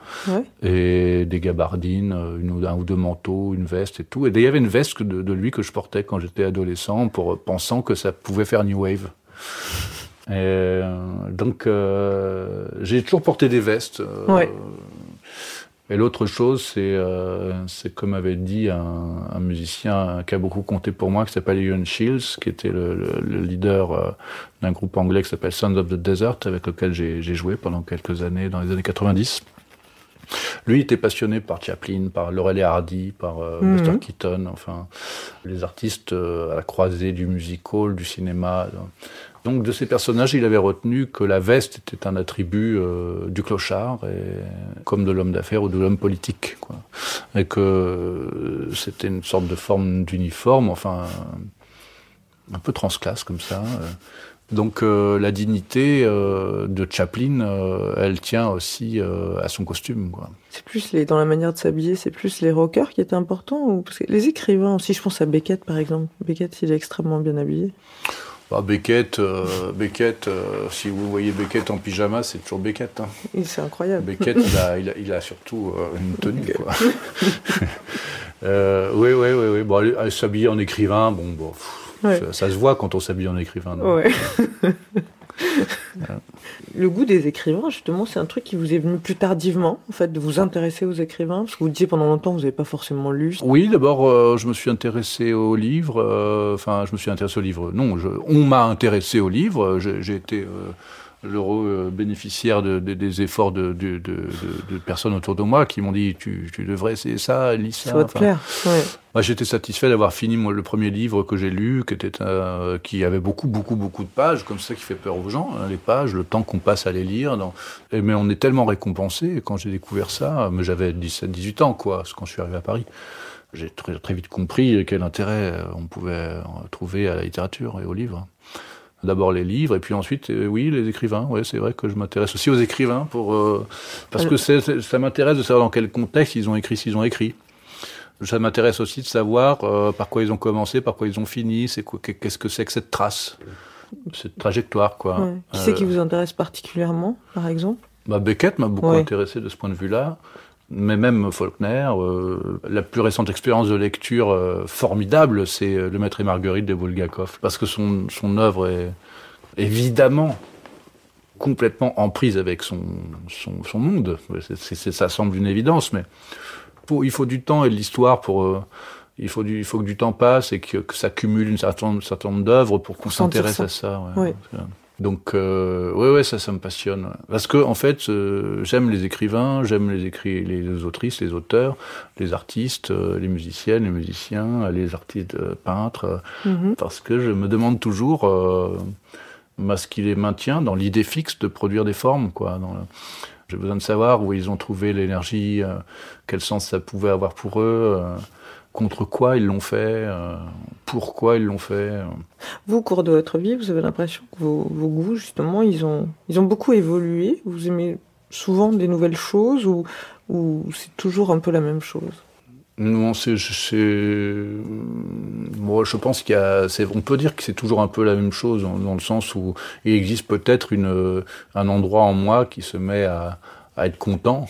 Et des gabardines, une, un ou deux manteaux, une veste et tout. Et il y avait une veste de, de lui que je portais quand j'étais adolescent, pour pensant que ça pouvait faire New Wave. Et, donc, j'ai toujours porté des vestes. Ouais. Et l'autre chose, c'est, euh, comme avait dit un, un, musicien qui a beaucoup compté pour moi, qui s'appelle Ian Shields, qui était le, le, le leader euh, d'un groupe anglais qui s'appelle Sons of the Desert, avec lequel j'ai, joué pendant quelques années, dans les années 90. Lui était passionné par Chaplin, par Laurel et Hardy, par euh. Buster Keaton, enfin les artistes euh, à la croisée du musical, du cinéma. Donc de ces personnages, il avait retenu que la veste était un attribut euh, du clochard, comme de l'homme d'affaires ou de l'homme politique, et que euh, c'était une sorte de forme d'uniforme, enfin un peu transclasse comme ça. Euh. Donc la dignité de Chaplin, elle tient aussi à son costume. C'est plus dans la manière de s'habiller, c'est plus les rockers qui étaient importants ou parce que les écrivains aussi. Je pense à Beckett par exemple. Beckett, il est extrêmement bien habillé. Bah, Beckett, euh, Beckett euh, si vous voyez Beckett en pyjama, c'est toujours Beckett. Hein. C'est incroyable. Beckett, il a, *laughs* il a, il a surtout euh, une tenue. Quoi. *laughs* oui, oui, oui. oui. Bon, s'habiller en écrivain, bon, bon ouais. ça, ça, se voit quand on s'habille en écrivain. Ouais. *laughs* *laughs* Le goût des écrivains, justement, c'est un truc qui vous est venu plus tardivement, en fait, de vous intéresser aux écrivains? Parce que vous disiez pendant longtemps, vous n'avez pas forcément lu. Oui, d'abord, euh, je me suis intéressé aux livres. Euh, enfin, je me suis intéressé aux livres. Non, on m'a intéressé aux livres. J'ai été. Euh, l'heureux euh, bénéficiaire de, de, des efforts de, de, personnes autour de moi qui m'ont dit tu, tu devrais essayer ça, lis ça. Ça va te plaire. Ouais. Moi, j'étais satisfait d'avoir fini moi, le premier livre que j'ai lu, qui était euh, qui avait beaucoup, beaucoup, beaucoup de pages, comme ça qui fait peur aux gens, hein, les pages, le temps qu'on passe à les lire. Dans... Et, mais on est tellement récompensé. quand j'ai découvert ça, mais j'avais 17, 18 ans, quoi, quand je suis arrivé à Paris. J'ai très, très vite compris quel intérêt on pouvait trouver à la littérature et aux livres d'abord les livres et puis ensuite euh, oui les écrivains. Ouais c'est vrai que je m'intéresse aussi aux écrivains pour euh, parce que ça m'intéresse de savoir dans quel contexte ils ont écrit s'ils ont écrit. Ça m'intéresse aussi de savoir euh, par quoi ils ont commencé par quoi ils ont fini c'est qu'est-ce que c'est que cette trace cette trajectoire quoi. Ouais. qui c'est qui vous intéresse particulièrement par exemple? bah Beckett m'a beaucoup ouais. intéressé de ce point de vue là mais même Faulkner, euh, la plus récente expérience de lecture euh, formidable, c'est euh, Le Maître et Marguerite de Bulgakov, parce que son, son œuvre est évidemment complètement en prise avec son, son, son monde. Ça semble une évidence, mais pour, il faut du temps et de l'histoire pour... Euh, il faut, du, il faut que du temps passe et que, que ça cumule une certaine, un certain nombre d'œuvres pour qu'on s'intéresse à ça. Ouais. Oui. Donc, euh, ouais, ouais, ça, ça me passionne. Parce que, en fait, euh, j'aime les écrivains, j'aime les écrits, les autrices, les auteurs, les artistes, euh, les musiciennes, les musiciens, les artistes euh, peintres, mm-hmm. parce que je me demande toujours euh, ce qui les maintient dans l'idée fixe de produire des formes, quoi. Dans le... J'ai besoin de savoir où ils ont trouvé l'énergie, euh, quel sens ça pouvait avoir pour eux. Euh, contre quoi ils l'ont fait, euh, pourquoi ils l'ont fait. Euh. Vous, au cours de votre vie, vous avez l'impression que vos, vos, goûts, justement, ils ont, ils ont beaucoup évolué? Vous aimez souvent des nouvelles choses ou, ou c'est toujours un peu la même chose? Non, c'est, moi, je pense qu'il y a, on peut dire que c'est toujours un peu la même chose dans, dans le sens où il existe peut-être une, un endroit en moi qui se met à, à être content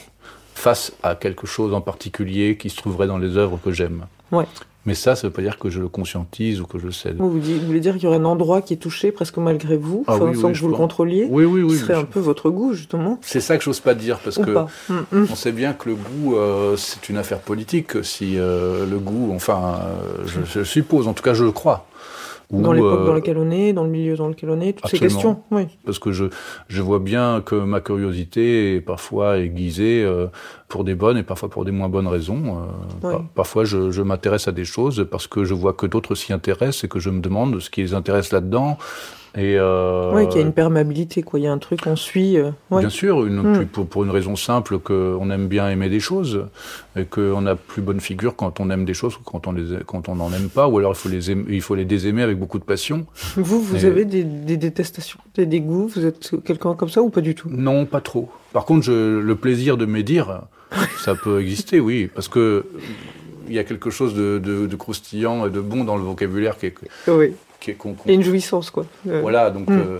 face à quelque chose en particulier qui se trouverait dans les œuvres que j'aime. Ouais. Mais ça, ça veut pas dire que je le conscientise ou que je le cède. Vous, vous voulez dire qu'il y aurait un endroit qui est touché presque malgré vous, ah, oui, sans oui, que vous le contrôliez? Oui, oui, oui. Ce serait un peu votre goût, justement. C'est ça que j'ose pas dire, parce ou que pas. Mm -hmm. on sait bien que le goût, euh, c'est une affaire politique. Si euh, le goût, enfin, euh, je, je, suppose, en tout cas, je le crois. Dans l'époque euh, dans laquelle on est, dans le milieu dans lequel on est, toutes absolument. ces questions. Oui. Parce que je, je vois bien que ma curiosité est parfois aiguisée euh, pour des bonnes et parfois pour des moins bonnes raisons. Euh, oui. par, parfois, je, je m'intéresse à des choses parce que je vois que d'autres s'y intéressent et que je me demande ce qui les intéresse là-dedans. Et euh, oui, qu'il y a une perméabilité, quoi. Il y a un truc qu'on suit. Euh, ouais. Bien sûr, une, mm. pour, pour, une raison simple qu'on aime bien aimer des choses et qu'on a plus bonne figure quand on aime des choses que quand on les quand on n'en aime pas, ou alors il faut les aimer, il faut les désaimer avec beaucoup de passion. Vous, vous et... avez des, des, détestations, des dégoûts? Vous êtes quelqu'un comme ça ou pas du tout? Non, pas trop. Par contre, je, le plaisir de médire, ça peut exister, oui, parce que il y a quelque chose de, de, de, croustillant et de bon dans le vocabulaire qui est, oui. A une jouissance, quoi. Euh... Voilà, donc. Mm. Euh...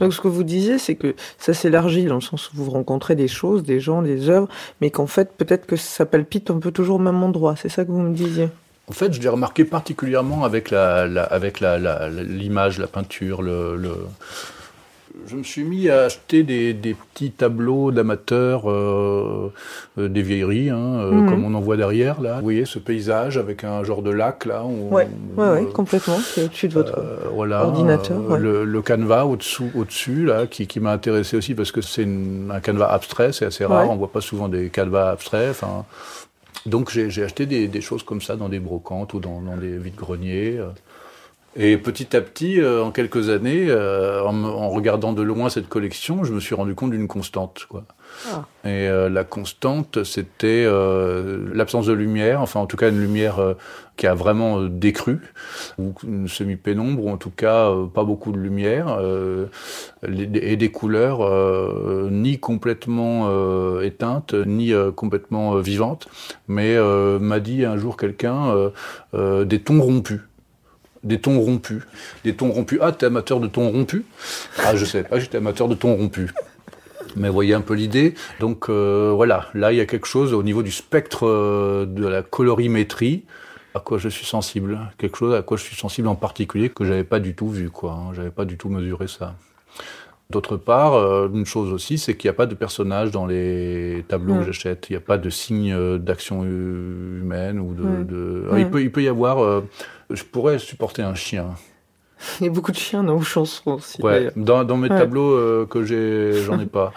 Donc ce que vous disiez, c'est que ça s'élargit dans le sens où vous rencontrez des choses, des gens, des œuvres, mais qu'en fait, peut-être que ça palpite un peu toujours au même endroit. C'est ça que vous me disiez? En fait, je l'ai remarqué particulièrement avec la, la avec la, la, l'image, la peinture, le, le je me suis mis à acheter des, petits tableaux d'amateurs, euh, euh, des vieilleries, hein, euh, mhm. comme on en voit derrière là. Vous voyez ce paysage avec un genre de lac là. Oui, ouais, complètement. C'est au-dessus de votre ordinateur. Le, canevas au-dessous, au-dessus là, qui, m'a intéressé aussi parce que c'est un canevas abstrait, c'est assez rare. On voit pas souvent des canevas abstraits. Enfin, donc j'ai acheté des, choses comme ça dans des brocantes ou dans, dans des vides-greniers. Et petit à petit, euh, en quelques années, euh, en, regardant de loin cette collection, je me suis rendu compte d'une constante. Quoi. Ah. Et euh, la constante, c'était l'absence de lumière, enfin en tout cas une lumière qui a vraiment décru, ou une semi-pénombre, ou en tout cas pas beaucoup de lumière, et des couleurs ni complètement éteintes, ni complètement vivantes, mais m'a dit un jour quelqu'un des tons rompus des tons rompus. Des tons rompus. Ah, t'es amateur de tons rompus Ah, je sais pas, j'étais amateur de tons rompus. Mais voyez un peu l'idée. Donc euh, voilà, là il y a quelque chose au niveau du spectre euh, de la colorimétrie à quoi je suis sensible. Quelque chose à quoi je suis sensible en particulier que j'avais pas du tout vu, quoi. Hein. J'avais pas du tout mesuré ça. D'autre part, euh, une chose aussi, c'est qu'il n'y a pas de personnages dans les tableaux que mm. j'achète. Il n'y a pas de signe d'action humaine ou de. Mm. Ah, il, mm. peut, il peut y avoir je pourrais supporter un chien. Il y a beaucoup de chiens dans vos chansons aussi. Ouais, dans, dans, mes tableaux euh, que j'ai, j'en ai pas.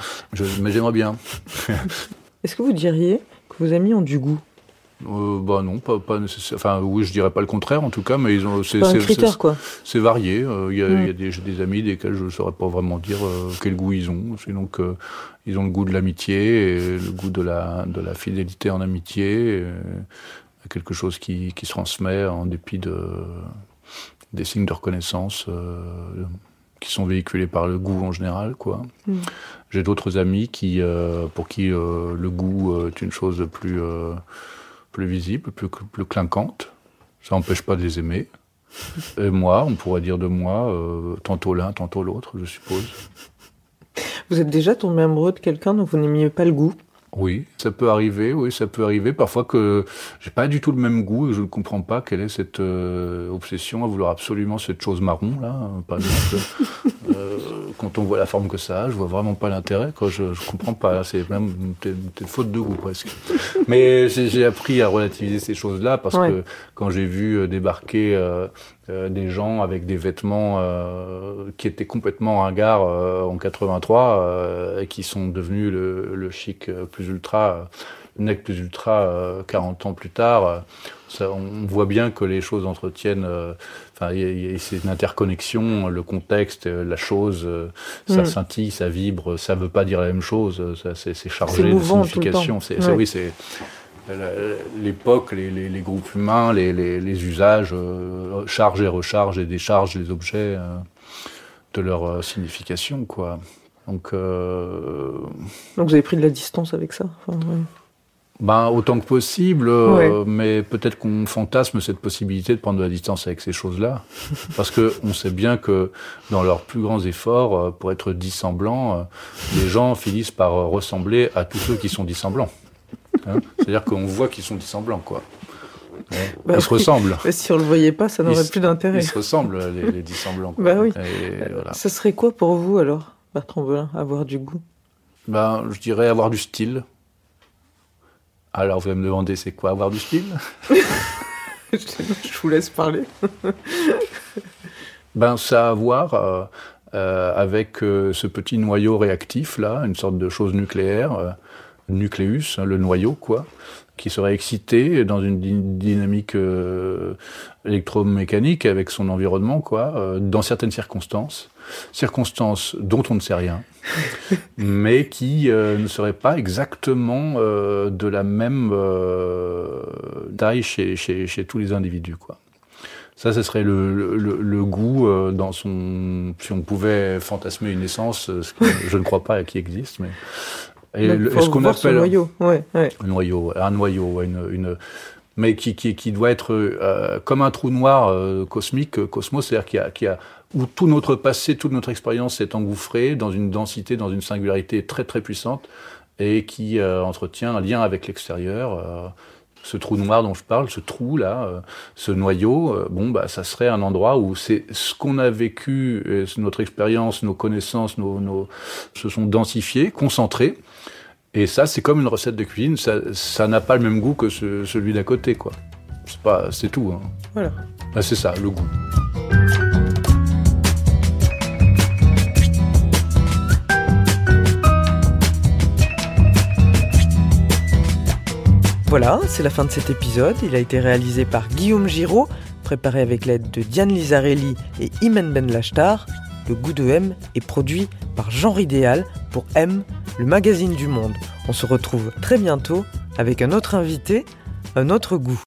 mais j'aimerais bien. *laughs* Est-ce que vous diriez que vos amis ont du goût? Euh, bah non, pas, pas nécessairement. Enfin, oui, je dirais pas le contraire en tout cas, mais ils ont. C'est un critère quoi. C'est varié. Euh, il y a, y a des, des, amis desquels je ne saurais pas vraiment dire euh, quel goût ils ont. C'est donc ils ont le goût de l'amitié, et le goût de la de la fidélité en amitié, quelque chose qui, qui, se transmet en dépit de, des signes de reconnaissance euh, qui sont véhiculés par le goût en général. quoi. Mm. J'ai d'autres amis qui, euh, pour qui euh, le goût est une chose plus, plus visible, plus, plus clinquante. Ça n'empêche pas de les aimer. Et moi, on pourrait dire de moi, tantôt l'un, tantôt l'autre, je suppose. Vous êtes déjà tombé amoureux de quelqu'un dont vous n'aimiez pas le goût? Oui, ça peut arriver, oui, ça peut arriver. Parfois que j'ai pas du tout le même goût et je ne comprends pas quelle est cette euh, obsession à vouloir absolument cette chose marron, là. Par exemple, euh, quand on voit la forme que ça a, je vois vraiment pas l'intérêt, quoi. Je, je comprends pas. C'est même une, faute de goût, presque. Mais j'ai appris à relativiser ces choses-là parce que quand j'ai vu euh, débarquer euh, des gens avec des vêtements euh, qui étaient complètement ringards euh, en 83 et qui sont devenus le, le chic plus ultra, le nec plus ultra 40 ans plus tard. Ça, on voit bien que les choses entretiennent. Enfin, c'est une interconnexion, le contexte, la chose, ça mm. scintille, ça vibre, ça veut pas dire la même chose. C'est chargé de signification. C'est oui, c'est l'époque, les, groupes humains, les, usages, euh, chargent et rechargent et déchargent les objets euh, de leur euh, signification, quoi. Donc, Donc vous avez pris de la distance avec ça ben, autant que possible, mais peut-être qu'on fantasme cette possibilité de prendre de la distance avec ces choses-là. *laughs* Parce que on sait bien que dans leurs plus grands efforts, pour être dissemblants, les gens finissent par ressembler à tous ceux qui sont dissemblants. Hein C'est-à-dire qu'on voit qu'ils sont dissemblants, quoi. Bah ils se ressemblent. si on le voyait pas, ça n'aurait plus d'intérêt. Ils se ressemblent, les, dissemblants. Bah oui. Ça serait quoi pour vous, alors, Bertrand Belin, avoir du goût? Ben, Je dirais avoir du style. Alors, vous allez me demander, c'est quoi avoir du style? *laughs* Je vous laisse parler. *laughs* ben, ça a à voir euh, euh, avec euh, ce petit noyau réactif, là, une sorte de chose nucléaire nucléus, hein, le noyau, quoi, qui serait excité dans une dynamique euh, électromécanique avec son environnement, quoi, euh, dans certaines circonstances, circonstances dont on ne sait rien, *laughs* mais qui euh, ne seraient pas exactement de la même taille chez, chez, chez, tous les individus, quoi. Ça, ce serait le, le, le goût dans son. Si on pouvait fantasmer une essence, ce que je ne crois pas qu'il existe, mais et ce qu'on appelle un noyau, ouais, ouais. un noyau, un noyau, une, une mais qui, qui, qui, doit être euh, comme un trou noir euh, cosmique, euh, cosmos, c'est-à-dire qu'il y a, qui a, où tout notre passé, toute notre expérience s'est engouffrée dans une densité, dans une singularité très très puissante et qui entretient un lien avec l'extérieur ce trou noir dont je parle, ce trou là, euh, ce noyau, euh, bon bah ça serait un endroit où c'est ce qu'on a vécu, notre expérience, nos connaissances, nos, se sont densifiés, concentrés. Et ça, c'est comme une recette de cuisine, ça n'a pas le même goût que celui d'à côté, quoi. C'est pas, c'est tout. Hein. Voilà. Bah, c'est ça, le goût. Voilà, c'est la fin de cet épisode. Il a été réalisé par Guillaume Giraud, préparé avec l'aide de Diane Lizarelli et Imen Ben Lachtar. Le goût de M est produit par Jean Ridéal pour M, le magazine du monde. On se retrouve très bientôt avec un autre invité, un autre goût.